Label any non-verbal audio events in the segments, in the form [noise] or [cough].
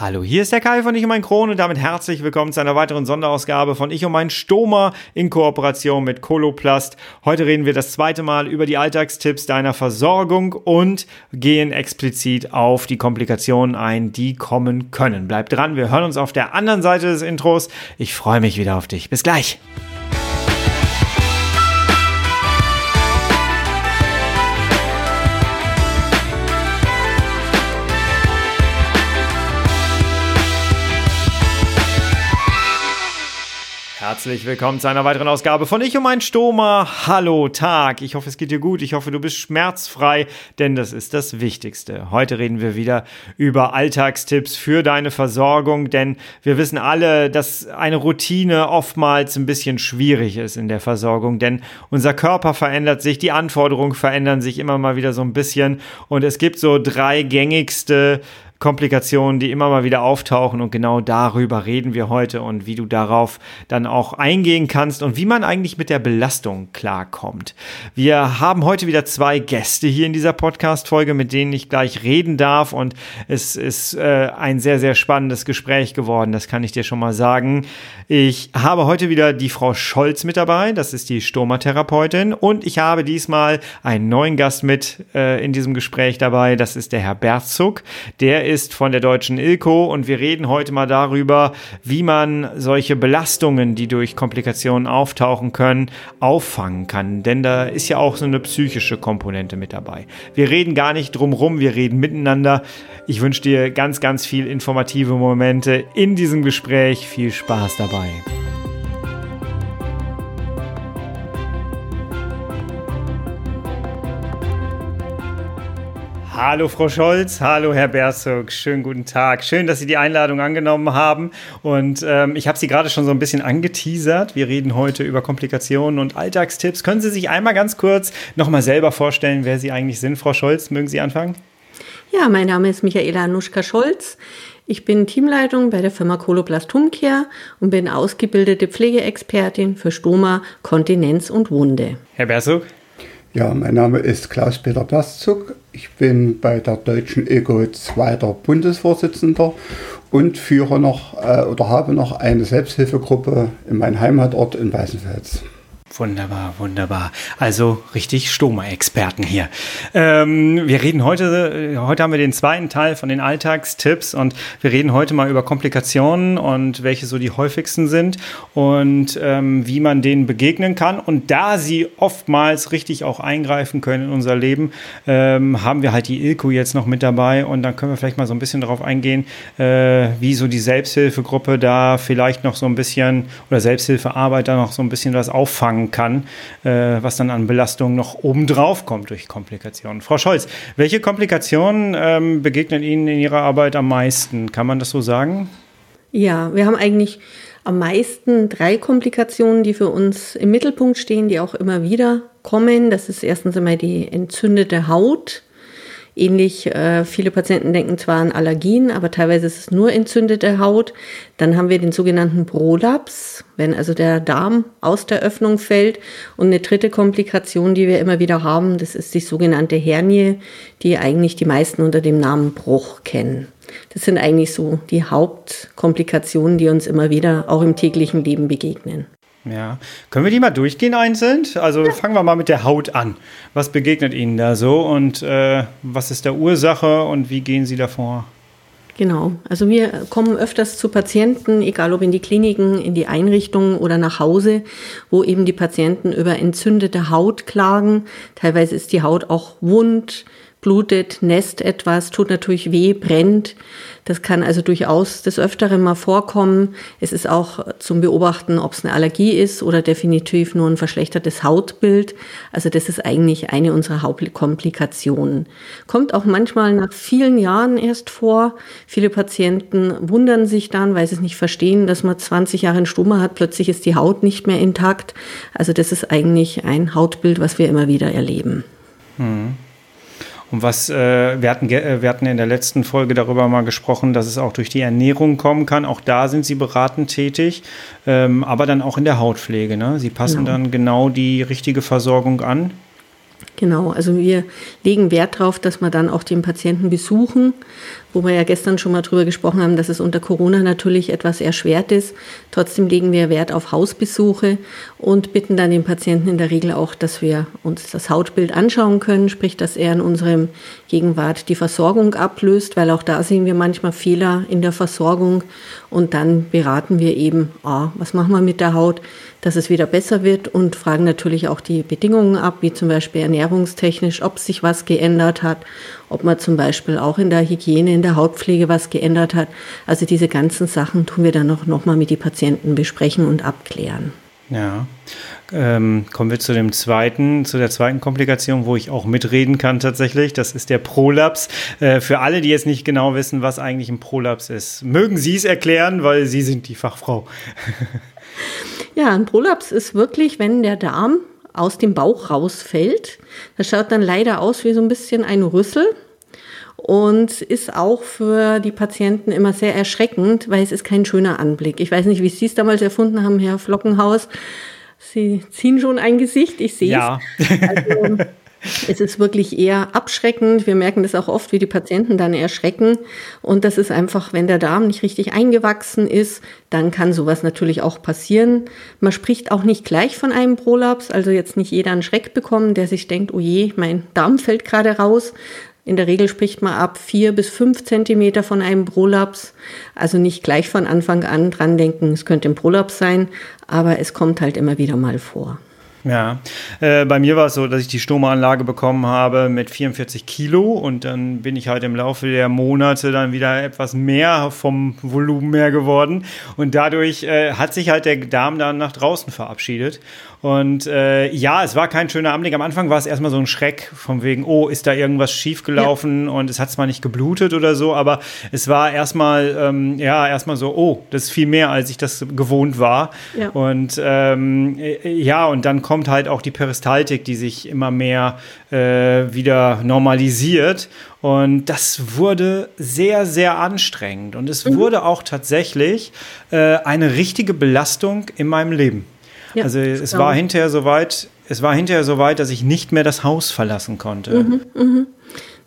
Hallo, hier ist der Kai von Ich und mein Krone und damit herzlich willkommen zu einer weiteren Sonderausgabe von Ich und mein Stoma in Kooperation mit Coloplast. Heute reden wir das zweite Mal über die Alltagstipps deiner Versorgung und gehen explizit auf die Komplikationen ein, die kommen können. Bleib dran, wir hören uns auf der anderen Seite des Intros. Ich freue mich wieder auf dich. Bis gleich. Herzlich willkommen zu einer weiteren Ausgabe von Ich und mein Stoma. Hallo Tag. Ich hoffe, es geht dir gut. Ich hoffe, du bist schmerzfrei, denn das ist das Wichtigste. Heute reden wir wieder über Alltagstipps für deine Versorgung, denn wir wissen alle, dass eine Routine oftmals ein bisschen schwierig ist in der Versorgung, denn unser Körper verändert sich, die Anforderungen verändern sich immer mal wieder so ein bisschen und es gibt so drei gängigste Komplikationen, die immer mal wieder auftauchen. Und genau darüber reden wir heute und wie du darauf dann auch eingehen kannst und wie man eigentlich mit der Belastung klarkommt. Wir haben heute wieder zwei Gäste hier in dieser Podcast-Folge, mit denen ich gleich reden darf. Und es ist äh, ein sehr, sehr spannendes Gespräch geworden, das kann ich dir schon mal sagen. Ich habe heute wieder die Frau Scholz mit dabei, das ist die Stomatherapeutin. Und ich habe diesmal einen neuen Gast mit äh, in diesem Gespräch dabei, das ist der Herr Berzug, der ist von der deutschen Ilko und wir reden heute mal darüber, wie man solche Belastungen, die durch Komplikationen auftauchen können, auffangen kann. Denn da ist ja auch so eine psychische Komponente mit dabei. Wir reden gar nicht drumrum, wir reden miteinander. Ich wünsche dir ganz, ganz viel informative Momente in diesem Gespräch. Viel Spaß dabei. Hallo Frau Scholz, hallo Herr Berzog, schönen guten Tag. Schön, dass Sie die Einladung angenommen haben. Und ähm, ich habe Sie gerade schon so ein bisschen angeteasert. Wir reden heute über Komplikationen und Alltagstipps. Können Sie sich einmal ganz kurz nochmal selber vorstellen, wer Sie eigentlich sind, Frau Scholz? Mögen Sie anfangen? Ja, mein Name ist Michaela Anuschka-Scholz. Ich bin Teamleitung bei der Firma Coloplast Homecare und bin ausgebildete Pflegeexpertin für Stoma, Kontinenz und Wunde. Herr Berzog? Ja, mein Name ist Klaus-Peter Plastzug. Ich bin bei der Deutschen EGO zweiter Bundesvorsitzender und führe noch äh, oder habe noch eine Selbsthilfegruppe in meinem Heimatort in Weißenfels. Wunderbar, wunderbar. Also richtig Stoma-Experten hier. Ähm, wir reden heute, heute haben wir den zweiten Teil von den Alltagstipps und wir reden heute mal über Komplikationen und welche so die häufigsten sind und ähm, wie man denen begegnen kann. Und da sie oftmals richtig auch eingreifen können in unser Leben, ähm, haben wir halt die Ilko jetzt noch mit dabei und dann können wir vielleicht mal so ein bisschen darauf eingehen, äh, wie so die Selbsthilfegruppe da vielleicht noch so ein bisschen oder Selbsthilfearbeit da noch so ein bisschen was auffangen auffangen kann, äh, was dann an Belastung noch obendrauf kommt durch Komplikationen. Frau Scholz, welche Komplikationen ähm, begegnen Ihnen in Ihrer Arbeit am meisten? Kann man das so sagen? Ja, wir haben eigentlich am meisten drei Komplikationen, die für uns im Mittelpunkt stehen, die auch immer wieder kommen. Das ist erstens einmal die entzündete Haut. Ähnlich, äh, viele Patienten denken zwar an Allergien, aber teilweise ist es nur entzündete Haut. Dann haben wir den sogenannten Prolaps, wenn also der Darm aus der Öffnung fällt. Und eine dritte Komplikation, die wir immer wieder haben, das ist die sogenannte Hernie, die eigentlich die meisten unter dem Namen Bruch kennen. Das sind eigentlich so die Hauptkomplikationen, die uns immer wieder auch im täglichen Leben begegnen. Ja. Können wir die mal durchgehen einzeln? Also ja. fangen wir mal mit der Haut an. Was begegnet Ihnen da so und äh, was ist der Ursache und wie gehen Sie davor? Genau. Also wir kommen öfters zu Patienten, egal ob in die Kliniken, in die Einrichtungen oder nach Hause, wo eben die Patienten über entzündete Haut klagen. Teilweise ist die Haut auch wund, blutet, nässt etwas, tut natürlich weh, brennt. Das kann also durchaus des Öfteren mal vorkommen. Es ist auch zum Beobachten, ob es eine Allergie ist oder definitiv nur ein verschlechtertes Hautbild. Also das ist eigentlich eine unserer Hauptkomplikationen. Kommt auch manchmal nach vielen Jahren erst vor. Viele Patienten wundern sich dann, weil sie es nicht verstehen, dass man 20 Jahre einen Stoma hat, plötzlich ist die Haut nicht mehr intakt. Also das ist eigentlich ein Hautbild, was wir immer wieder erleben. Hm. Und was, äh, wir, hatten, äh, wir hatten in der letzten Folge darüber mal gesprochen, dass es auch durch die Ernährung kommen kann. Auch da sind Sie beratend tätig, ähm, aber dann auch in der Hautpflege. Ne? Sie passen genau. dann genau die richtige Versorgung an. Genau, also wir legen Wert darauf, dass wir dann auch den Patienten besuchen, wo wir ja gestern schon mal drüber gesprochen haben, dass es unter Corona natürlich etwas erschwert ist. Trotzdem legen wir Wert auf Hausbesuche und bitten dann den Patienten in der Regel auch, dass wir uns das Hautbild anschauen können, sprich, dass er in unserem Gegenwart die Versorgung ablöst, weil auch da sehen wir manchmal Fehler in der Versorgung und dann beraten wir eben, ah, was machen wir mit der Haut, dass es wieder besser wird und fragen natürlich auch die Bedingungen ab, wie zum Beispiel ernährungstechnisch, ob sich was geändert hat, ob man zum Beispiel auch in der Hygiene, in der Hautpflege was geändert hat. Also diese ganzen Sachen tun wir dann noch, noch mal mit den Patienten besprechen und abklären. Ja. Ähm, kommen wir zu dem zweiten, zu der zweiten Komplikation, wo ich auch mitreden kann tatsächlich. Das ist der Prolaps. Äh, für alle, die jetzt nicht genau wissen, was eigentlich ein Prolaps ist, mögen Sie es erklären, weil Sie sind die Fachfrau. [laughs] Ja, ein Prolaps ist wirklich, wenn der Darm aus dem Bauch rausfällt. Das schaut dann leider aus wie so ein bisschen ein Rüssel und ist auch für die Patienten immer sehr erschreckend, weil es ist kein schöner Anblick. Ich weiß nicht, wie Sie es damals erfunden haben, Herr Flockenhaus. Sie ziehen schon ein Gesicht, ich sehe ja. es. Also, es ist wirklich eher abschreckend. Wir merken das auch oft, wie die Patienten dann erschrecken. Und das ist einfach, wenn der Darm nicht richtig eingewachsen ist, dann kann sowas natürlich auch passieren. Man spricht auch nicht gleich von einem Prolaps, also jetzt nicht jeder einen Schreck bekommen, der sich denkt, oh je, mein Darm fällt gerade raus. In der Regel spricht man ab vier bis fünf Zentimeter von einem Prolaps. Also nicht gleich von Anfang an dran denken, es könnte ein Prolaps sein, aber es kommt halt immer wieder mal vor. Ja, äh, bei mir war es so, dass ich die Stomaanlage bekommen habe mit 44 Kilo und dann bin ich halt im Laufe der Monate dann wieder etwas mehr vom Volumen mehr geworden und dadurch äh, hat sich halt der Darm dann nach draußen verabschiedet und äh, ja, es war kein schöner Anblick. Am Anfang war es erstmal so ein Schreck von wegen, oh, ist da irgendwas schiefgelaufen ja. und es hat zwar nicht geblutet oder so, aber es war erstmal, ähm, ja, erstmal so, oh, das ist viel mehr, als ich das gewohnt war. Ja. Und ähm, äh, ja, und dann kommt halt auch die Peristaltik, die sich immer mehr äh, wieder normalisiert. Und das wurde sehr, sehr anstrengend. Und es mhm. wurde auch tatsächlich äh, eine richtige Belastung in meinem Leben. Ja, also es war hinterher soweit, es war hinterher soweit, dass ich nicht mehr das Haus verlassen konnte. Mhm, mh.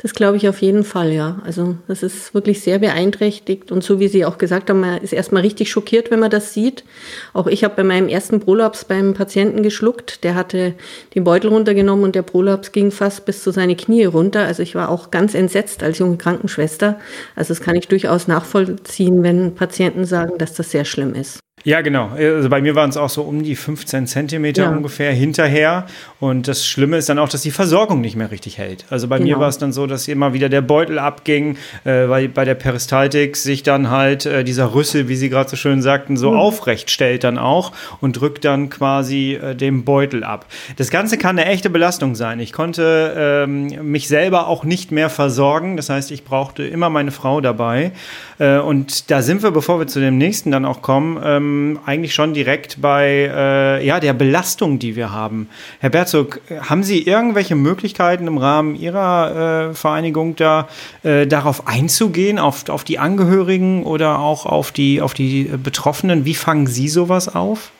Das glaube ich auf jeden Fall, ja. Also das ist wirklich sehr beeinträchtigt und so wie Sie auch gesagt haben, man ist erstmal richtig schockiert, wenn man das sieht. Auch ich habe bei meinem ersten Prolaps beim Patienten geschluckt. Der hatte den Beutel runtergenommen und der Prolaps ging fast bis zu seine Knie runter. Also ich war auch ganz entsetzt als junge Krankenschwester. Also das kann ich durchaus nachvollziehen, wenn Patienten sagen, dass das sehr schlimm ist. Ja, genau. Also bei mir waren es auch so um die 15 Zentimeter ja. ungefähr hinterher. Und das Schlimme ist dann auch, dass die Versorgung nicht mehr richtig hält. Also bei genau. mir war es dann so, dass immer wieder der Beutel abging, äh, weil bei der Peristaltik sich dann halt äh, dieser Rüssel, wie Sie gerade so schön sagten, so mhm. aufrecht stellt dann auch und drückt dann quasi äh, den Beutel ab. Das Ganze kann eine echte Belastung sein. Ich konnte ähm, mich selber auch nicht mehr versorgen. Das heißt, ich brauchte immer meine Frau dabei. Äh, und da sind wir, bevor wir zu dem nächsten dann auch kommen, ähm, eigentlich schon direkt bei äh, ja, der Belastung, die wir haben. Herr Berzog, haben Sie irgendwelche Möglichkeiten im Rahmen Ihrer äh, Vereinigung da äh, darauf einzugehen, auf, auf die Angehörigen oder auch auf die, auf die Betroffenen? Wie fangen Sie sowas auf?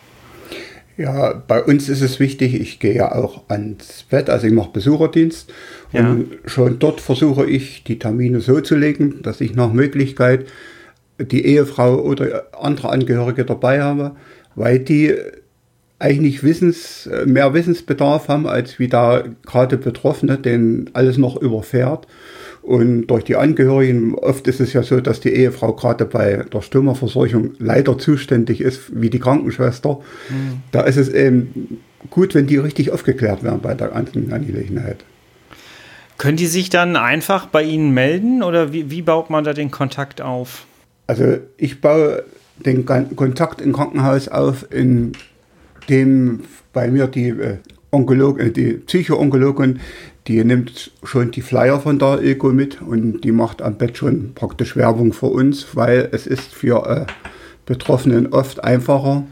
Ja, bei uns ist es wichtig, ich gehe ja auch ans Bett, also ich mache Besucherdienst ja. und schon dort versuche ich die Termine so zu legen, dass ich nach Möglichkeit die Ehefrau oder andere Angehörige dabei habe, weil die eigentlich Wissens, mehr Wissensbedarf haben, als wie da gerade Betroffene, den alles noch überfährt. Und durch die Angehörigen, oft ist es ja so, dass die Ehefrau gerade bei der Stürmerversorgung leider zuständig ist, wie die Krankenschwester. Mhm. Da ist es eben gut, wenn die richtig aufgeklärt werden bei der ganzen Angelegenheit. Können die sich dann einfach bei Ihnen melden oder wie, wie baut man da den Kontakt auf? Also ich baue den Kontakt im Krankenhaus auf, indem bei mir die äh, Onkologin, äh, die Psychoonkologin die nimmt schon die Flyer von der Ego mit und die macht am Bett schon praktisch Werbung für uns, weil es ist für äh, Betroffenen oft einfacher,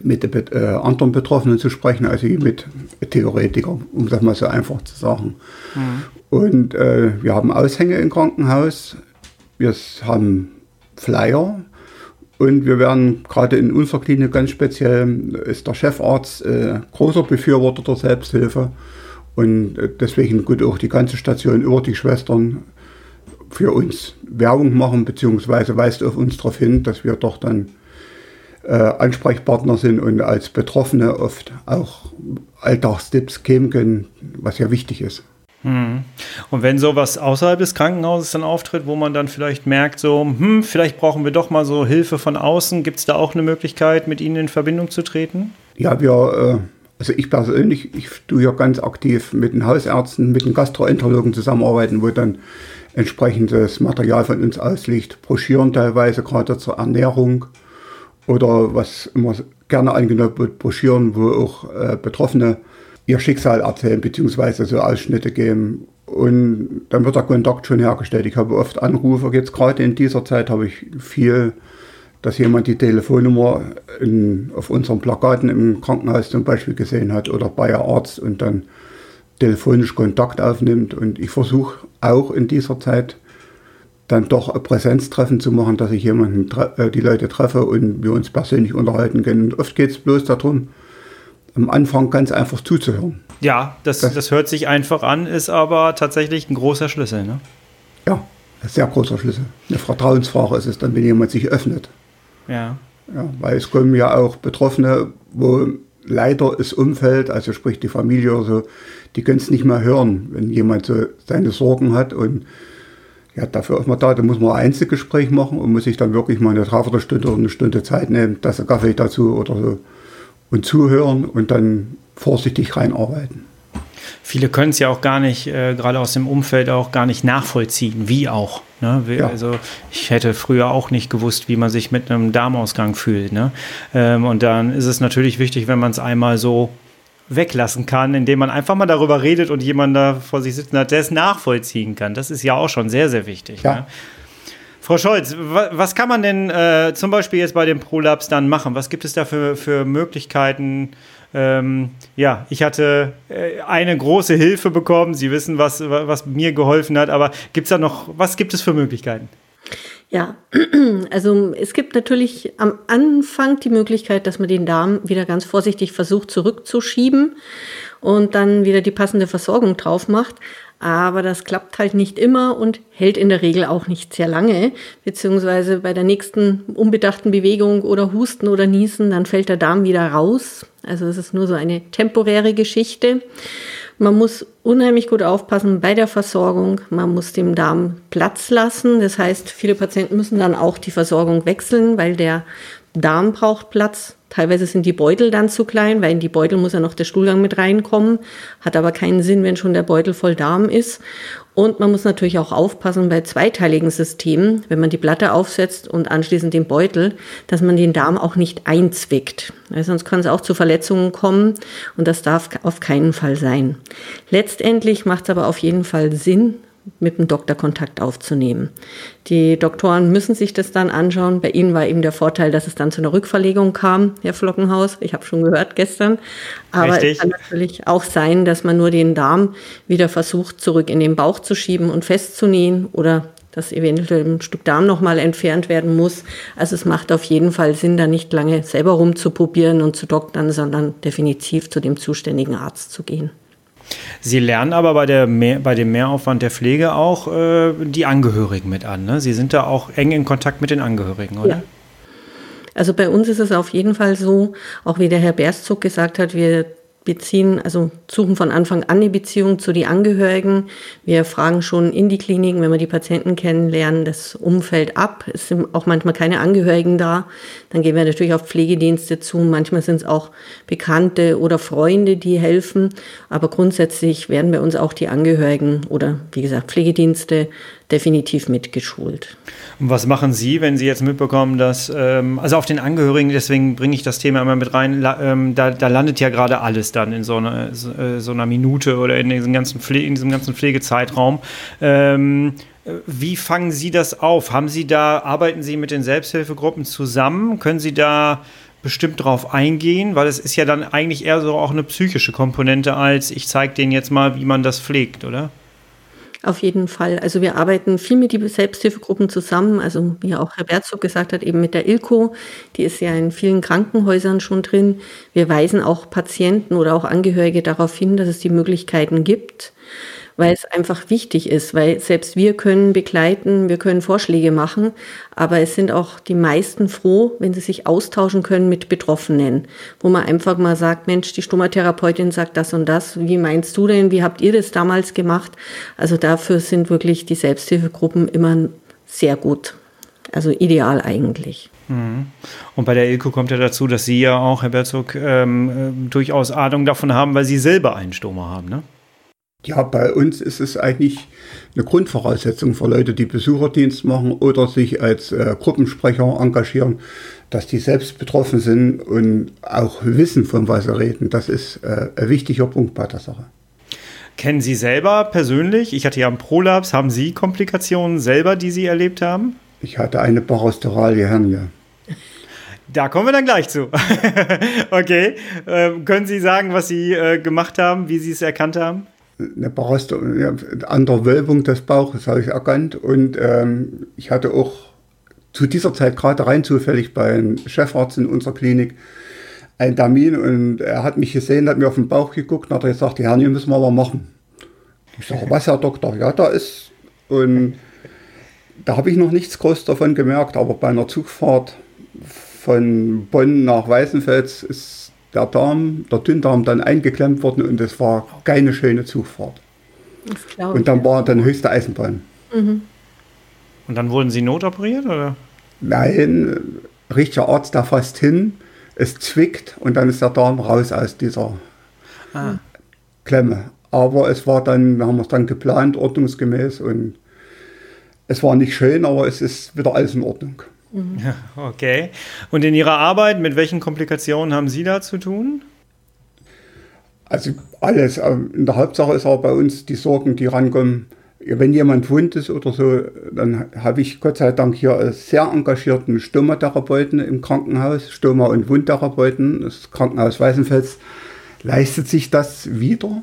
mit äh, anderen Betroffenen zu sprechen, als mit Theoretikern, um das mal so einfach zu sagen. Mhm. Und äh, wir haben Aushänge im Krankenhaus, wir haben Flyer und wir werden gerade in unserer Klinik ganz speziell, ist der Chefarzt äh, großer Befürworter der Selbsthilfe Und äh, deswegen gut auch die ganze Station über die Schwestern für uns Werbung machen, beziehungsweise weist auf uns darauf hin, dass wir doch dann äh, Ansprechpartner sind und als Betroffene oft auch Alltagstipps geben können, was ja wichtig ist. Hm. Und wenn sowas außerhalb des Krankenhauses dann auftritt, wo man dann vielleicht merkt, so, hm, vielleicht brauchen wir doch mal so Hilfe von außen, gibt es da auch eine Möglichkeit, mit Ihnen in Verbindung zu treten? Ja, wir, äh, also ich persönlich, ich tue ja ganz aktiv mit den Hausärzten, mit den Gastroenterologen zusammenarbeiten, wo dann entsprechendes Material von uns ausliegt, Broschüren teilweise, gerade zur Ernährung oder was immer gerne angenommen wird, Broschüren, wo auch äh, Betroffene ihr Schicksal erzählen, beziehungsweise so Ausschnitte geben. Und dann wird der Kontakt schon hergestellt. Ich habe oft Anrufe, jetzt gerade in dieser Zeit habe ich viel, dass jemand die Telefonnummer in, auf unseren Plakaten im Krankenhaus zum Beispiel gesehen hat oder bei einem Arzt und dann telefonisch Kontakt aufnimmt. Und ich versuche auch in dieser Zeit dann doch Präsenztreffen zu machen, dass ich jemanden, äh, die Leute treffe und wir uns persönlich unterhalten können. Und oft geht es bloß darum, am Anfang ganz einfach zuzuhören. Ja, das, das, das, hört sich einfach an, ist aber tatsächlich ein großer Schlüssel. Ne? Ja, ein sehr großer Schlüssel. Eine Vertrauensfrage ist es dann, wenn jemand sich öffnet. Ja. ja. Weil es kommen ja auch Betroffene, wo leider das Umfeld, also sprich die Familie oder so, die können es nicht mehr hören, wenn jemand so seine Sorgen hat und ja, dafür ist man da, da muss man ein Einzelgespräch machen und muss sich dann wirklich mal eine Dreiviertelstunde oder eine Stunde Zeit nehmen, dass er Kaffee dazu oder so und zuhören und dann vorsichtig reinarbeiten. Viele können es ja auch gar nicht, äh, gerade aus dem Umfeld auch gar nicht nachvollziehen, wie auch. Ne? Wie, ja. Also ich hätte früher auch nicht gewusst, wie man sich mit einem Darmausgang fühlt. Ne? Ähm, und dann ist es natürlich wichtig, wenn man es einmal so weglassen kann, indem man einfach mal darüber redet und jemand da vor sich sitzen hat, der es nachvollziehen kann. Das ist ja auch schon sehr, sehr wichtig. Ja. Ne? Frau Scholz, was kann man denn äh, zum Beispiel jetzt bei dem Prolapse dann machen? Was gibt es da für, für Möglichkeiten? Ähm, ja, ich hatte äh, eine große Hilfe bekommen. Sie wissen, was, was mir geholfen hat. Aber gibt es da noch, was gibt es für Möglichkeiten? Ja, [clears throat] also es gibt natürlich am Anfang die Möglichkeit, dass man den Darm wieder ganz vorsichtig versucht zurückzuschieben und dann wieder die passende Versorgung drauf macht. Aber das klappt halt nicht immer und hält in der Regel auch nicht sehr lange. Beziehungsweise bei der nächsten unbedachten Bewegung oder Husten oder Niesen, dann fällt der Darm wieder raus. Also es ist nur so eine temporäre Geschichte. Man muss unheimlich gut aufpassen bei der Versorgung. Man muss dem Darm Platz lassen. Das heißt, viele Patienten müssen dann auch die Versorgung wechseln, weil der Darm braucht Platz. Teilweise sind die Beutel dann zu klein, weil in die Beutel muss ja noch der Stuhlgang mit reinkommen. Hat aber keinen Sinn, wenn schon der Beutel voll Darm ist. Und man muss natürlich auch aufpassen bei zweiteiligen Systemen, wenn man die Platte aufsetzt und anschließend den Beutel, dass man den Darm auch nicht einzwickt. Weil sonst kann es auch zu Verletzungen kommen und das darf auf keinen Fall sein. Letztendlich macht es aber auf jeden Fall Sinn, mit dem Doktor Kontakt aufzunehmen. Die Doktoren müssen sich das dann anschauen. Bei Ihnen war eben der Vorteil, dass es dann zu einer Rückverlegung kam, Herr Flockenhaus. Ich habe schon gehört gestern. Aber Richtig. es kann natürlich auch sein, dass man nur den Darm wieder versucht, zurück in den Bauch zu schieben und festzunähen oder dass eventuell ein Stück Darm nochmal entfernt werden muss. Also es macht auf jeden Fall Sinn, da nicht lange selber rumzuprobieren und zu doktern, sondern definitiv zu dem zuständigen Arzt zu gehen. Sie lernen aber bei, der Mehr, bei dem Mehraufwand der Pflege auch äh, die Angehörigen mit an. Ne? Sie sind da auch eng in Kontakt mit den Angehörigen, oder? Ja. Also bei uns ist es auf jeden Fall so, auch wie der Herr Berstzug gesagt hat, wir beziehen, also suchen von Anfang an die Beziehung zu den Angehörigen. Wir fragen schon in die Kliniken, wenn wir die Patienten kennenlernen, das Umfeld ab. Es sind auch manchmal keine Angehörigen da. Dann gehen wir natürlich auf Pflegedienste zu. Manchmal sind es auch Bekannte oder Freunde, die helfen. Aber grundsätzlich werden bei uns auch die Angehörigen oder wie gesagt Pflegedienste definitiv mitgeschult. Und was machen Sie, wenn Sie jetzt mitbekommen, dass, ähm, also auf den Angehörigen, deswegen bringe ich das Thema immer mit rein, la, ähm, da, da, landet ja gerade alles dann in so, eine, so, äh, so, einer Minute oder in diesem ganzen, Pfle in diesem ganzen Pflegezeitraum. Ähm, wie fangen Sie das auf? Haben Sie da, arbeiten Sie mit den Selbsthilfegruppen zusammen? Können Sie da bestimmt drauf eingehen? Weil es ist ja dann eigentlich eher so auch eine psychische Komponente als ich zeige denen jetzt mal, wie man das pflegt, oder? Auf jeden Fall. Also wir arbeiten viel mit den Selbsthilfegruppen zusammen. Also wie auch Herr Berzog gesagt hat, eben mit der ILCO. Die ist ja in vielen Krankenhäusern schon drin. Wir weisen auch Patienten oder auch Angehörige darauf hin, dass es die Möglichkeiten gibt weil es einfach wichtig ist, weil selbst wir können begleiten, wir können Vorschläge machen, aber es sind auch die meisten froh, wenn sie sich austauschen können mit Betroffenen, wo man einfach mal sagt, Mensch, die Stomatherapeutin sagt das und das, wie meinst du denn, wie habt ihr das damals gemacht? Also dafür sind wirklich die Selbsthilfegruppen immer sehr gut, also ideal eigentlich. Mhm. Und bei der Ilko kommt ja dazu, dass Sie ja auch, Herr Berzog, ähm, äh, durchaus Ahnung davon haben, weil Sie selber einen Stoma haben, ne? Ja, bei uns ist es eigentlich eine Grundvoraussetzung für Leute, die Besucherdienst machen oder sich als äh, Gruppensprecher engagieren, dass die selbst betroffen sind und auch wissen, von was sie reden. Das ist äh, ein wichtiger Punkt bei der Sache. Kennen Sie selber persönlich, ich hatte ja einen Prolaps, haben Sie Komplikationen selber, die Sie erlebt haben? Ich hatte eine parasteralie Hernie. Da kommen wir dann gleich zu. [laughs] okay. Ähm, können Sie sagen, was Sie äh, gemacht haben, wie Sie es erkannt haben? Eine Baraste, an der Wölbung des Bauches habe ich erkannt. Und ähm, ich hatte auch zu dieser Zeit gerade rein zufällig beim Chefarzt in unserer Klinik einen Termin und er hat mich gesehen, hat mir auf den Bauch geguckt und hat gesagt, die Hernie müssen wir aber machen. Ich sage, [laughs] was, Herr Doktor? Ja, da ist. Und da habe ich noch nichts groß davon gemerkt, aber bei einer Zugfahrt von Bonn nach Weißenfels ist der Darm, der Dünndarm dann eingeklemmt worden und es war keine schöne Zugfahrt. Und dann war dann höchste Eisenbahn. Mhm. Und dann wurden Sie notoperiert oder? Nein, richtiger Arzt da fast hin, es zwickt und dann ist der Darm raus aus dieser ah. Klemme. Aber es war dann, wir haben es dann geplant, ordnungsgemäß und es war nicht schön, aber es ist wieder alles in Ordnung. Mhm. [laughs] Okay. Und in Ihrer Arbeit, mit welchen Komplikationen haben Sie da zu tun? Also alles. Ähm, in der Hauptsache ist auch bei uns die Sorgen, die rankommen. Wenn jemand wund ist oder so, dann habe ich Gott sei Dank hier einen sehr engagierten Stomatherapeuten im Krankenhaus, Stoma- und Wundtherapeuten. Das Krankenhaus Weißenfels leistet sich das wieder.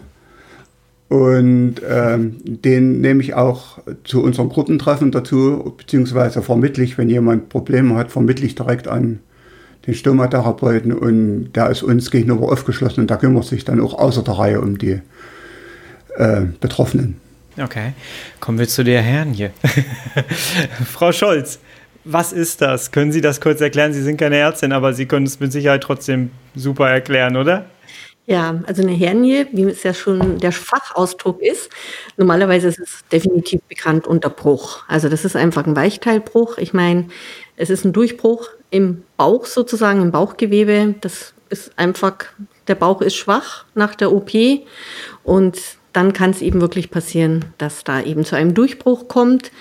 Und ähm, den nehme ich auch zu unseren Gruppentreffen dazu, beziehungsweise vermittle ich, wenn jemand Probleme hat, vermittle ich direkt an den Stomatherapeuten und der ist uns gegenüber aufgeschlossen und der kümmert sich dann auch außer der Reihe um die äh, Betroffenen. Okay, kommen wir zu der Herren hier. [laughs] Frau Scholz, was ist das? Können Sie das kurz erklären? Sie sind keine Ärztin, aber Sie können es mit Sicherheit trotzdem super erklären, oder? Ja, also eine Hernie, wie es ja schon der Fachausdruck ist, normalerweise ist es definitiv bekannt unter Bruch. Also das ist einfach ein Weichteilbruch. Ich meine, es ist ein Durchbruch im Bauch sozusagen, im Bauchgewebe. Das ist einfach, der Bauch ist schwach nach der OP und dann kann es eben wirklich passieren, dass da eben zu einem Durchbruch kommt.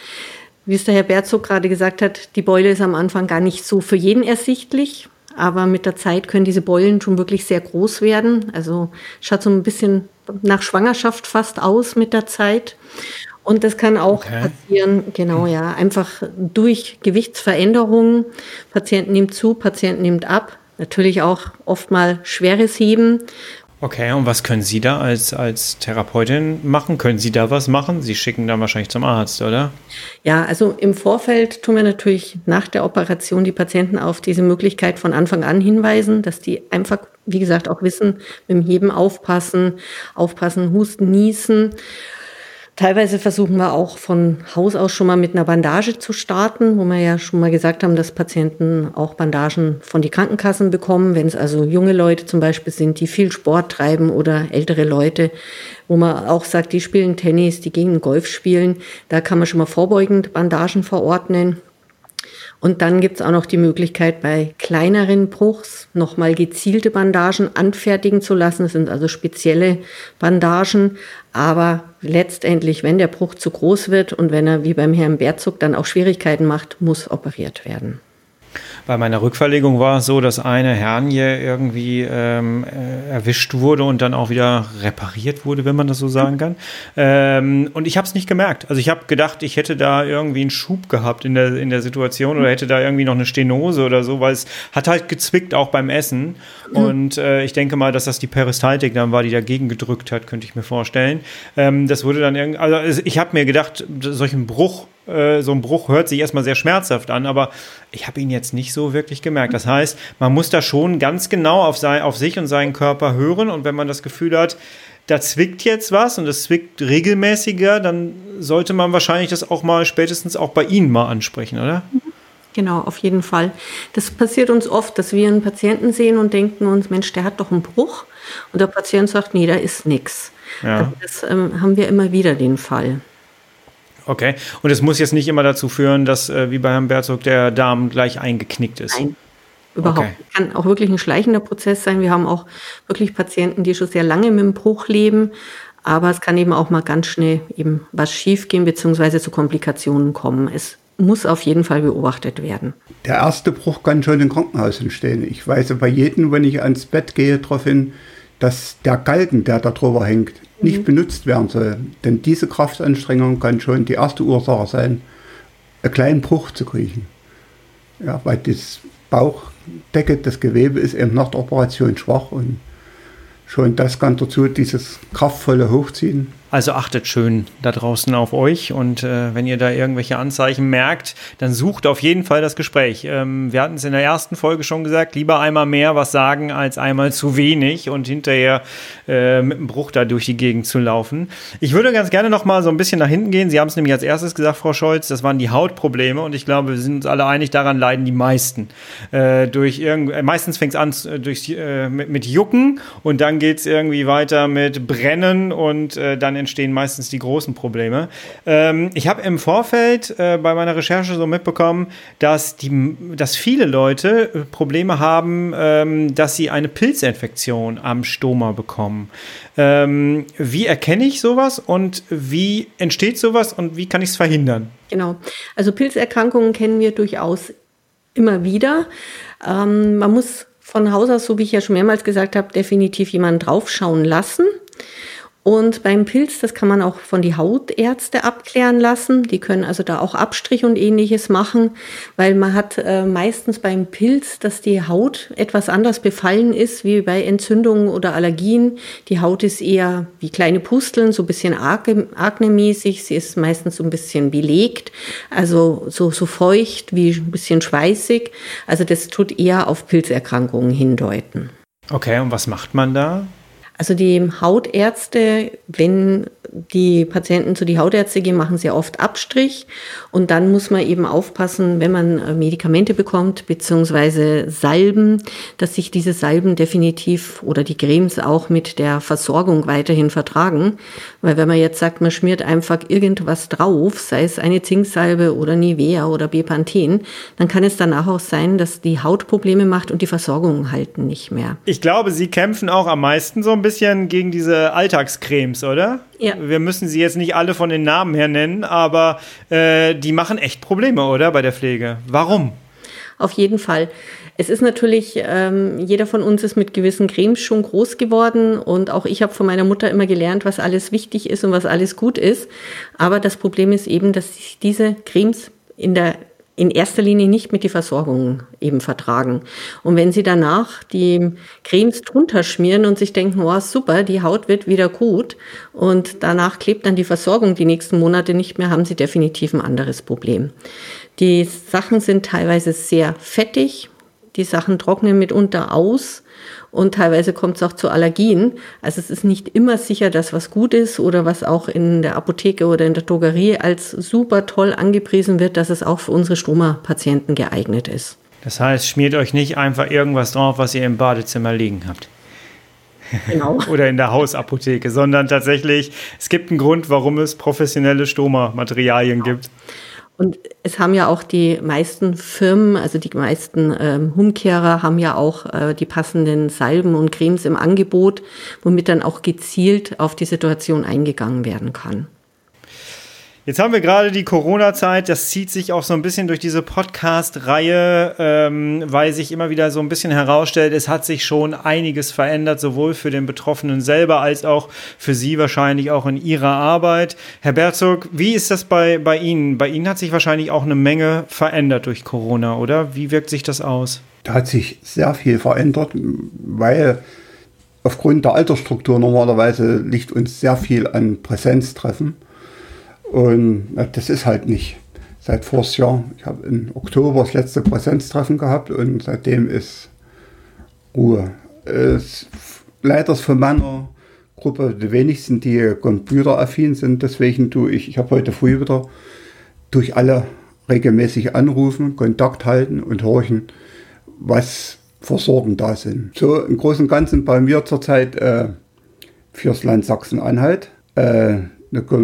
Wie es der Herr Berzog gerade gesagt hat, die Beule ist am Anfang gar nicht so für jeden ersichtlich. Aber mit der Zeit können diese Beulen schon wirklich sehr groß werden. Also schaut so ein bisschen nach Schwangerschaft fast aus mit der Zeit. Und das kann auch okay. passieren, genau, ja, einfach durch Gewichtsveränderungen. Patient nimmt zu, Patient nimmt ab. Natürlich auch oft mal schweres Heben. Okay, und was können Sie da als, als Therapeutin machen? Können Sie da was machen? Sie schicken dann wahrscheinlich zum Arzt, oder? Ja, also im Vorfeld tun wir natürlich nach der Operation die Patienten auf diese Möglichkeit von Anfang an hinweisen, dass die einfach, wie gesagt, auch wissen, mit dem Heben aufpassen, aufpassen, husten, niesen. Teilweise versuchen wir auch von Haus aus schon mal mit einer Bandage zu starten, wo wir ja schon mal gesagt haben, dass Patienten auch Bandagen von die Krankenkassen bekommen, wenn es also junge Leute zum Beispiel sind, die viel Sport treiben oder ältere Leute, wo man auch sagt, die spielen Tennis, die gehen Golf spielen, da kann man schon mal vorbeugend Bandagen verordnen. Und dann gibt es auch noch die Möglichkeit, bei kleineren Bruchs nochmal gezielte Bandagen anfertigen zu lassen. Das sind also spezielle Bandagen. Aber letztendlich, wenn der Bruch zu groß wird und wenn er wie beim Herrn Berzog dann auch Schwierigkeiten macht, muss operiert werden. Bei meiner Rückverlegung war es so, dass eine Hernie irgendwie ähm, äh, erwischt wurde und dann auch wieder repariert wurde, wenn man das so sagen kann. Ähm, und ich habe es nicht gemerkt. Also ich habe gedacht, ich hätte da irgendwie einen Schub gehabt in der, in der Situation oder hätte da irgendwie noch eine Stenose oder so, weil es hat halt gezwickt auch beim Essen. Und äh, ich denke mal, dass das die Peristaltik dann war, die dagegen gedrückt hat, könnte ich mir vorstellen. Ähm, das wurde dann irgendwie, also ich habe mir gedacht, solchen Bruch so ein Bruch hört sich erstmal sehr schmerzhaft an, aber ich habe ihn jetzt nicht so wirklich gemerkt. Das heißt, man muss da schon ganz genau auf, sein, auf sich und seinen Körper hören und wenn man das Gefühl hat, da zwickt jetzt was und es zwickt regelmäßiger, dann sollte man wahrscheinlich das auch mal spätestens auch bei Ihnen mal ansprechen, oder? Genau, auf jeden Fall. Das passiert uns oft, dass wir einen Patienten sehen und denken uns, Mensch, der hat doch einen Bruch. Und der Patient sagt, nee, da ist nichts. Ja. Also das ähm, haben wir immer wieder den Fall. Okay. Und es muss jetzt nicht immer dazu führen, dass äh, wie bei Herrn Berzog der Darm gleich eingeknickt ist. Nein. Überhaupt. Okay. Kann auch wirklich ein schleichender Prozess sein. Wir haben auch wirklich Patienten, die schon sehr lange mit dem Bruch leben. Aber es kann eben auch mal ganz schnell eben was schiefgehen beziehungsweise zu Komplikationen kommen. Es muss auf jeden Fall beobachtet werden. Der erste Bruch kann schon im Krankenhaus entstehen. Ich weise bei jedem, wenn ich ans Bett gehe, darauf hin, dass der Galgen, der da drüber hängt, nicht benutzt werden soll. Denn diese Kraftanstrengung kann schon die erste Ursache sein, einen kleinen Bruch zu kriegen. Ja, weil das Bauchdecke, das Gewebe ist eben nach der Operation schwach und schon das kann dazu dieses kraftvolle Hochziehen also achtet schön da draußen auf euch und äh, wenn ihr da irgendwelche Anzeichen merkt, dann sucht auf jeden Fall das Gespräch. Ähm, wir hatten es in der ersten Folge schon gesagt, lieber einmal mehr was sagen als einmal zu wenig und hinterher äh, mit einem Bruch da durch die Gegend zu laufen. Ich würde ganz gerne noch mal so ein bisschen nach hinten gehen. Sie haben es nämlich als erstes gesagt, Frau Scholz, das waren die Hautprobleme und ich glaube, wir sind uns alle einig, daran leiden die meisten. Äh, durch irgend, äh, meistens fängt es an äh, durch, äh, mit, mit Jucken und dann geht es irgendwie weiter mit Brennen und dann entstehen meistens die großen Probleme. Ähm, ich habe im Vorfeld äh, bei meiner Recherche so mitbekommen, dass, die, dass viele Leute äh, Probleme haben, ähm, dass sie eine Pilzinfektion am Stoma bekommen. Ähm, wie erkenne ich sowas und wie entsteht sowas und wie kann ich es verhindern? Genau. Also Pilzerkrankungen kennen wir durchaus immer wieder. Ähm, man muss von Haus aus, so wie ich ja schon mehrmals gesagt habe, definitiv jemanden draufschauen lassen. Und beim Pilz, das kann man auch von die Hautärzte abklären lassen. Die können also da auch Abstrich und ähnliches machen, weil man hat äh, meistens beim Pilz, dass die Haut etwas anders befallen ist wie bei Entzündungen oder Allergien. Die Haut ist eher wie kleine Pusteln, so ein bisschen aknemäßig. Sie ist meistens so ein bisschen belegt, also so, so feucht wie ein bisschen schweißig. Also das tut eher auf Pilzerkrankungen hindeuten. Okay, und was macht man da? Also die Hautärzte, wenn die Patienten zu die Hautärzte gehen, machen sehr oft Abstrich und dann muss man eben aufpassen, wenn man äh, Medikamente bekommt beziehungsweise Salben, dass sich diese Salben definitiv oder die Cremes auch mit der Versorgung weiterhin vertragen, weil wenn man jetzt sagt, man schmiert einfach irgendwas drauf, sei es eine Zinksalbe oder Nivea oder Bepanthen, dann kann es danach auch sein, dass die Haut Probleme macht und die Versorgung halten nicht mehr. Ich glaube, Sie kämpfen auch am meisten so ein bisschen gegen diese Alltagscremes, oder? Ja. Wir müssen sie jetzt nicht alle von den Namen her nennen, aber äh, die machen echt Probleme, oder? Bei der Pflege. Warum? Auf jeden Fall. Es ist natürlich, ähm, jeder von uns ist mit gewissen Cremes schon groß geworden und auch ich habe von meiner Mutter immer gelernt, was alles wichtig ist und was alles gut ist. Aber das Problem ist eben, dass sich diese Cremes in der in erster Linie nicht mit die Versorgung eben vertragen. Und wenn Sie danach die Cremes drunter schmieren und sich denken, oh super, die Haut wird wieder gut und danach klebt dann die Versorgung die nächsten Monate nicht mehr, haben Sie definitiv ein anderes Problem. Die Sachen sind teilweise sehr fettig, die Sachen trocknen mitunter aus und teilweise kommt es auch zu Allergien. Also es ist nicht immer sicher, dass was gut ist oder was auch in der Apotheke oder in der Drogerie als super toll angepriesen wird, dass es auch für unsere Stoma-Patienten geeignet ist. Das heißt, schmiert euch nicht einfach irgendwas drauf, was ihr im Badezimmer liegen habt. Genau. [laughs] oder in der Hausapotheke, sondern tatsächlich, es gibt einen Grund, warum es professionelle Stoma-Materialien genau. gibt. Und es haben ja auch die meisten Firmen, also die meisten ähm, Umkehrer haben ja auch äh, die passenden Salben und Cremes im Angebot, womit dann auch gezielt auf die Situation eingegangen werden kann. Jetzt haben wir gerade die Corona-Zeit, das zieht sich auch so ein bisschen durch diese Podcast-Reihe, ähm, weil sich immer wieder so ein bisschen herausstellt, es hat sich schon einiges verändert, sowohl für den Betroffenen selber als auch für Sie wahrscheinlich auch in Ihrer Arbeit. Herr Berzog, wie ist das bei, bei Ihnen? Bei Ihnen hat sich wahrscheinlich auch eine Menge verändert durch Corona, oder? Wie wirkt sich das aus? Da hat sich sehr viel verändert, weil aufgrund der Altersstruktur normalerweise liegt uns sehr viel an Präsenztreffen. Und na, das ist halt nicht. Seit voriges Jahr, ich habe im Oktober das letzte Präsenztreffen gehabt und seitdem ist Ruhe. Es, leider ist von meiner Gruppe die wenigsten, die computeraffin sind. Deswegen tue ich, ich habe heute früh wieder durch alle regelmäßig anrufen, Kontakt halten und horchen, was für Sorgen da sind. So im Großen und Ganzen bei mir zurzeit äh, fürs Land Sachsen-Anhalt. Äh,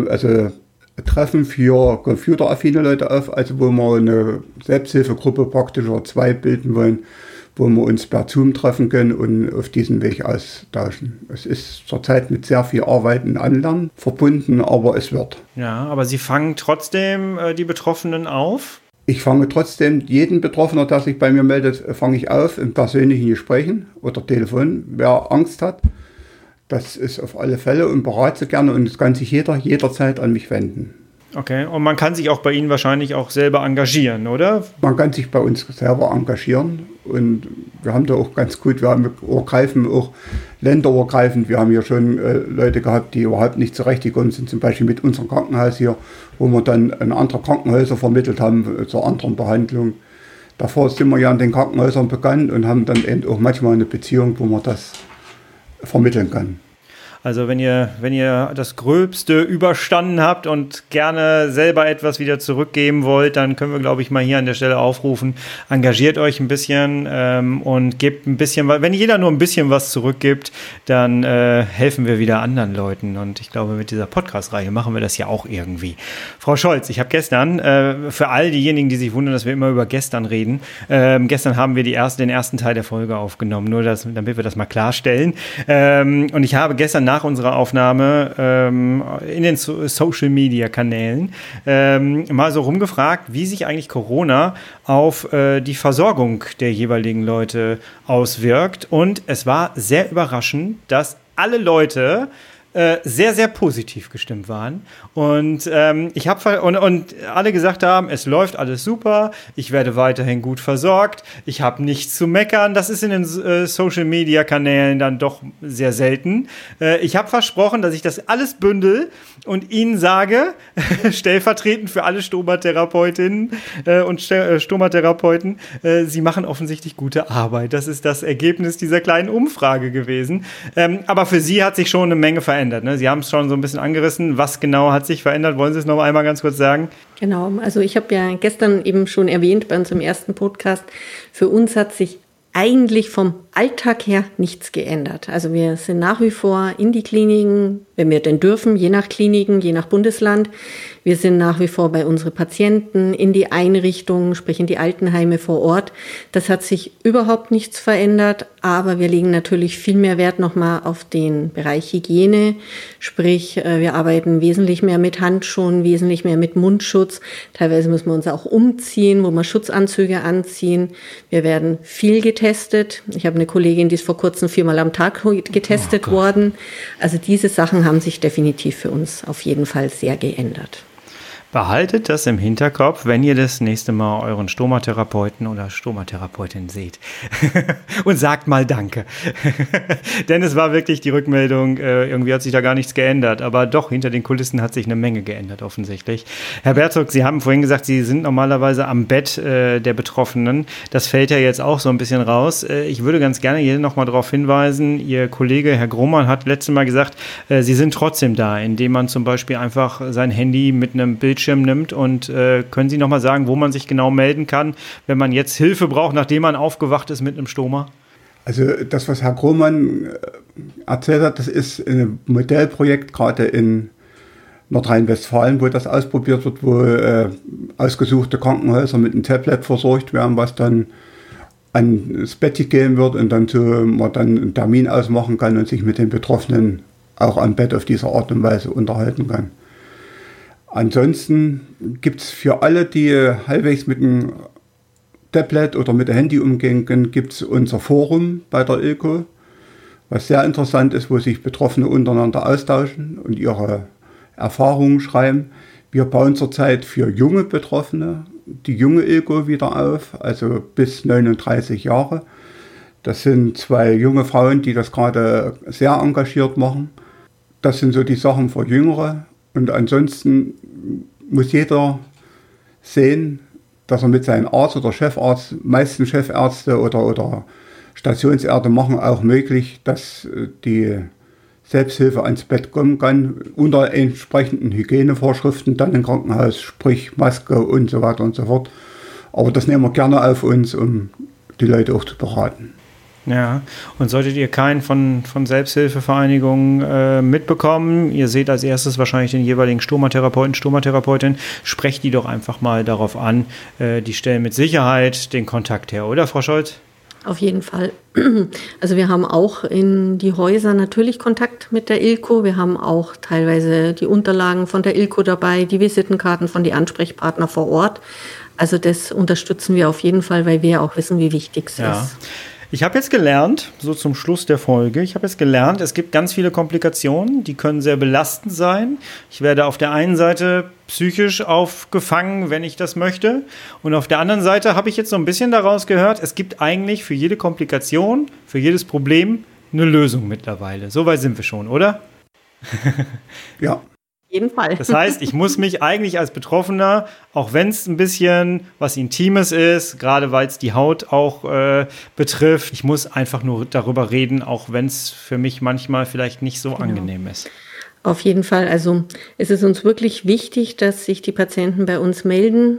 also Treffen für computeraffine Leute auf, also wo wir eine Selbsthilfegruppe praktisch oder zwei bilden wollen, wo wir uns per Zoom treffen können und auf diesen Weg austauschen. Es ist zurzeit mit sehr viel Arbeit und Anlernen verbunden, aber es wird. Ja, aber Sie fangen trotzdem äh, die Betroffenen auf? Ich fange trotzdem jeden Betroffener, der sich bei mir meldet, fange ich auf in persönlichen Gesprächen oder Telefon, wer Angst hat. Das ist auf alle Fälle und berate gerne und es kann sich jeder jederzeit an mich wenden. Okay, und man kann sich auch bei Ihnen wahrscheinlich auch selber engagieren, oder? Man kann sich bei uns selber engagieren und wir haben da auch ganz gut, wir haben greifen auch länderübergreifend. Wir haben hier schon äh, Leute gehabt, die überhaupt nicht zurechtgekommen sind, zum Beispiel mit unserem Krankenhaus hier, wo wir dann an andere Krankenhäuser vermittelt haben äh, zur anderen Behandlung. Davor sind wir ja an den Krankenhäusern bekannt und haben dann eben auch manchmal eine Beziehung, wo man das vermitteln kann. Also wenn ihr, wenn ihr das Gröbste überstanden habt und gerne selber etwas wieder zurückgeben wollt, dann können wir, glaube ich, mal hier an der Stelle aufrufen. Engagiert euch ein bisschen ähm, und gebt ein bisschen, wenn jeder nur ein bisschen was zurückgibt, dann äh, helfen wir wieder anderen Leuten. Und ich glaube, mit dieser Podcast-Reihe machen wir das ja auch irgendwie. Frau Scholz, ich habe gestern, äh, für all diejenigen, die sich wundern, dass wir immer über gestern reden, äh, gestern haben wir die erste, den ersten Teil der Folge aufgenommen, nur das, damit wir das mal klarstellen. Ähm, und ich habe gestern nach unserer Aufnahme ähm, in den so Social Media Kanälen ähm, mal so rumgefragt, wie sich eigentlich Corona auf äh, die Versorgung der jeweiligen Leute auswirkt. Und es war sehr überraschend, dass alle Leute äh, sehr, sehr positiv gestimmt waren. Und ähm, ich habe und, und alle gesagt haben, es läuft alles super, ich werde weiterhin gut versorgt, ich habe nichts zu meckern. Das ist in den äh, Social Media Kanälen dann doch sehr selten. Äh, ich habe versprochen, dass ich das alles bündel und Ihnen sage, [laughs] stellvertretend für alle Stomatherapeutinnen äh, und äh, Stomatherapeuten, Sie machen offensichtlich gute Arbeit. Das ist das Ergebnis dieser kleinen Umfrage gewesen. Ähm, aber für Sie hat sich schon eine Menge verändert. Ne? Sie haben es schon so ein bisschen angerissen. Was genau hat sich verändert? Wollen Sie es noch einmal ganz kurz sagen? Genau, also ich habe ja gestern eben schon erwähnt bei unserem ersten Podcast, für uns hat sich eigentlich vom Alltag her nichts geändert. Also wir sind nach wie vor in die Kliniken, wenn wir denn dürfen, je nach Kliniken, je nach Bundesland. Wir sind nach wie vor bei unseren Patienten in die Einrichtungen, sprich in die Altenheime vor Ort. Das hat sich überhaupt nichts verändert, aber wir legen natürlich viel mehr Wert nochmal auf den Bereich Hygiene. Sprich, äh, wir arbeiten wesentlich mehr mit Handschuhen, wesentlich mehr mit Mundschutz. Teilweise müssen wir uns auch umziehen, wo wir Schutzanzüge anziehen. Wir werden viel getestet. Ich habe eine Kollegin, die ist vor kurzem viermal am Tag getestet oh worden. Also diese Sachen haben sich definitiv für uns auf jeden Fall sehr geändert. Behaltet das im Hinterkopf, wenn ihr das nächste Mal euren Stomatherapeuten oder Stomatherapeutin seht. [laughs] und sagt mal Danke. [laughs] Denn es war wirklich die Rückmeldung, äh, irgendwie hat sich da gar nichts geändert. Aber doch, hinter den Kulissen hat sich eine Menge geändert, offensichtlich. Herr Berzog, Sie haben vorhin gesagt, Sie sind normalerweise am Bett äh, der Betroffenen. Das fällt ja jetzt auch so ein bisschen raus. Äh, ich würde ganz gerne hier nochmal darauf hinweisen, Ihr Kollege Herr Grohmann hat letztes Mal gesagt, Sie sind trotzdem da, indem man zum Beispiel einfach sein Handy mit einem Bild Bildschirm nimmt. Und äh, können Sie noch mal sagen, wo man sich genau melden kann, wenn man jetzt Hilfe braucht, nachdem man aufgewacht ist mit einem Stoma? Also das, was Herr Krohmann äh, erzählt hat, das ist ein Modellprojekt gerade in Nordrhein-Westfalen, wo das ausprobiert wird, wo äh, ausgesuchte Krankenhäuser mit einem Tablet versorgt werden, was dann ans Bett gehen wird und dann so man dann einen Termin ausmachen kann und sich mit den Betroffenen auch am Bett auf diese Art und Weise unterhalten kann. Ansonsten gibt es für alle, die halbwegs mit dem Tablet oder mit dem Handy umgehen können, gibt es unser Forum bei der Ilko, was sehr interessant ist, wo sich Betroffene untereinander austauschen und ihre Erfahrungen schreiben. Wir bauen zurzeit für junge Betroffene die junge Ilko wieder auf, also bis 39 Jahre. Das sind zwei junge Frauen, die das gerade sehr engagiert machen. Das sind so die Sachen für Jüngere. Und ansonsten muss jeder sehen, dass er mit seinem Arzt oder Chefarzt, meistens Chefärzte oder, oder Stationsärzte machen auch möglich, dass äh, die Selbsthilfe ans Bett kommen kann, unter entsprechenden Hygienevorschriften dann im Krankenhaus, sprich Maske und so weiter und so fort. Aber das nehmen wir gerne auf uns, um die Leute auch zu beraten. Ja, und solltet ihr keinen von, von Selbsthilfevereinigungen äh, mitbekommen, ihr seht als erstes wahrscheinlich den jeweiligen Stomatherapeuten, Stomatherapeutin, sprecht die doch einfach mal darauf an. Äh, die stellen mit Sicherheit den Kontakt her, oder Frau Scholz? Auf jeden Fall. [clears throat] Also wir haben auch in die Häuser natürlich Kontakt mit der Ilko. Wir haben auch teilweise die Unterlagen von der Ilko dabei, die Visitenkarten von den Ansprechpartner vor Ort. Also das unterstützen wir auf jeden Fall, weil wir auch wissen, wie wichtig es ja. ist. Ich habe jetzt gelernt, so zum Schluss der Folge, ich habe jetzt gelernt, es gibt ganz viele Komplikationen, die können sehr belastend sein. Ich werde auf der einen Seite psychisch aufgefangen, wenn ich das möchte. Und auf der anderen Seite habe ich jetzt so ein bisschen daraus gehört, es gibt eigentlich für jede Komplikation, für jedes Problem eine Lösung mittlerweile. So weit sind wir schon, oder? ja jeden Fall. Das heißt, ich muss mich eigentlich als Betroffener, auch wenn es ein bisschen was Intimes ist, gerade weil es die Haut auch äh, betrifft, ich muss einfach nur darüber reden, auch wenn es für mich manchmal vielleicht nicht so genau. angenehm ist. Auf jeden Fall. Also es ist uns wirklich wichtig, dass sich die Patienten bei uns melden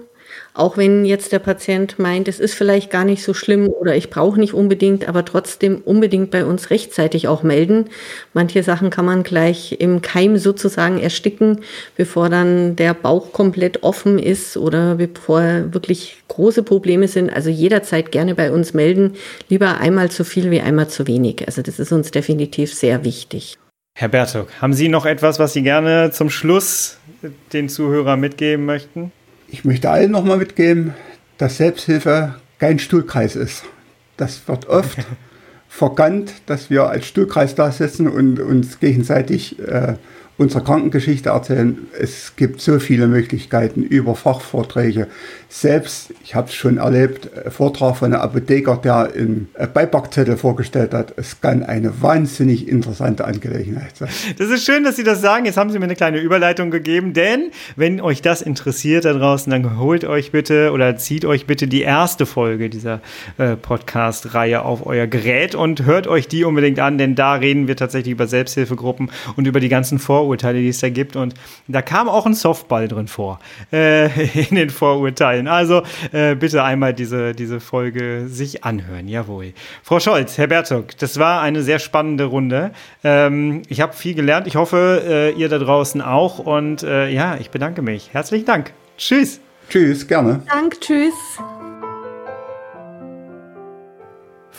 auch wenn jetzt der Patient meint, es ist vielleicht gar nicht so schlimm oder ich brauche nicht unbedingt, aber trotzdem unbedingt bei uns rechtzeitig auch melden. Manche Sachen kann man gleich im Keim sozusagen ersticken, bevor dann der Bauch komplett offen ist oder bevor wirklich große Probleme sind. Also jederzeit gerne bei uns melden. Lieber einmal zu viel wie einmal zu wenig. Also das ist uns definitiv sehr wichtig. Herr Bertog, haben Sie noch etwas, was Sie gerne zum Schluss den Zuhörern mitgeben möchten? Ich möchte allen nochmal mitgeben, dass Selbsthilfe kein Stuhlkreis ist. Das wird oft [laughs] verkannt, dass wir als Stuhlkreis da sitzen und uns gegenseitig äh, unsere Krankengeschichte erzählen. Es gibt so viele Möglichkeiten über Fachvorträge. Selbst, ich habe es schon erlebt, Vortrag von einem Apotheker, der einen Beipackzettel vorgestellt hat. Es kann eine wahnsinnig interessante Angelegenheit sein. Das ist schön, dass Sie das sagen. Jetzt haben Sie mir eine kleine Überleitung gegeben, denn wenn euch das interessiert da draußen, dann holt euch bitte oder zieht euch bitte die erste Folge dieser äh, Podcast-Reihe auf euer Gerät und hört euch die unbedingt an, denn da reden wir tatsächlich über Selbsthilfegruppen und über die ganzen Vorurteile Vorurteile, die es da gibt. Und da kam auch ein Softball drin vor äh, [laughs] in den Vorurteilen. Also äh, bitte einmal diese, diese Folge sich anhören. Jawohl. Frau Scholz, Herr Bertog, das war eine sehr spannende Runde. Ähm, ich habe viel gelernt. Ich hoffe, äh, ihr da draußen auch. Und äh, ja, ich bedanke mich. Herzlichen Dank. Tschüss. Tschüss, gerne. Dank, tschüss.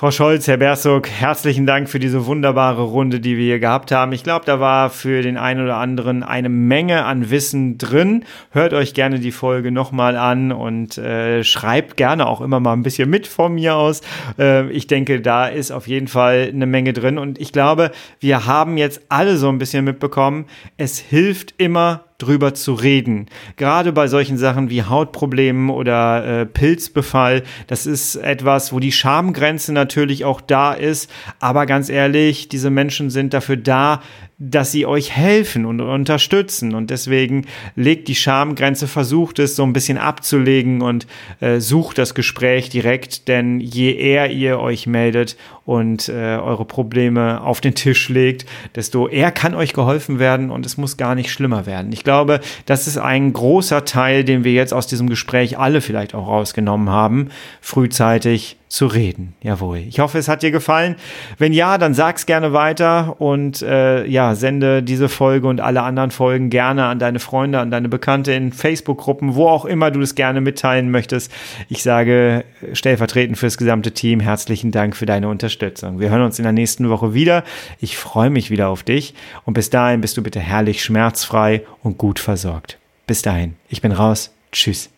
Frau Scholz, Herr Bersog, herzlichen Dank für diese wunderbare Runde, die wir hier gehabt haben. Ich glaube, da war für den einen oder anderen eine Menge an Wissen drin. Hört euch gerne die Folge nochmal an und äh, schreibt gerne auch immer mal ein bisschen mit von mir aus. Äh, ich denke, da ist auf jeden Fall eine Menge drin und ich glaube, wir haben jetzt alle so ein bisschen mitbekommen, es hilft immer drüber zu reden. Gerade bei solchen Sachen wie Hautproblemen oder äh, Pilzbefall, das ist etwas, wo die Schamgrenze natürlich auch da ist. Aber ganz ehrlich, diese Menschen sind dafür da, dass sie euch helfen und unterstützen. Und deswegen legt die Schamgrenze, versucht es so ein bisschen abzulegen und äh, sucht das Gespräch direkt, denn je eher ihr euch meldet und äh, eure Probleme auf den Tisch legt, desto eher kann euch geholfen werden und es muss gar nicht schlimmer werden. Ich glaube, das ist ein großer Teil, den wir jetzt aus diesem Gespräch alle vielleicht auch rausgenommen haben, frühzeitig zu reden. Jawohl. Ich hoffe, es hat dir gefallen. Wenn ja, dann sag's gerne weiter und äh, ja, sende diese Folge und alle anderen Folgen gerne an deine Freunde, an deine Bekannte in Facebook-Gruppen, wo auch immer du es gerne mitteilen möchtest. Ich sage stellvertretend fürs gesamte Team herzlichen Dank für deine Unterstützung. Wir hören uns in der nächsten Woche wieder. Ich freue mich wieder auf dich und bis dahin bist du bitte herrlich schmerzfrei und gut versorgt. Bis dahin, ich bin raus. Tschüss.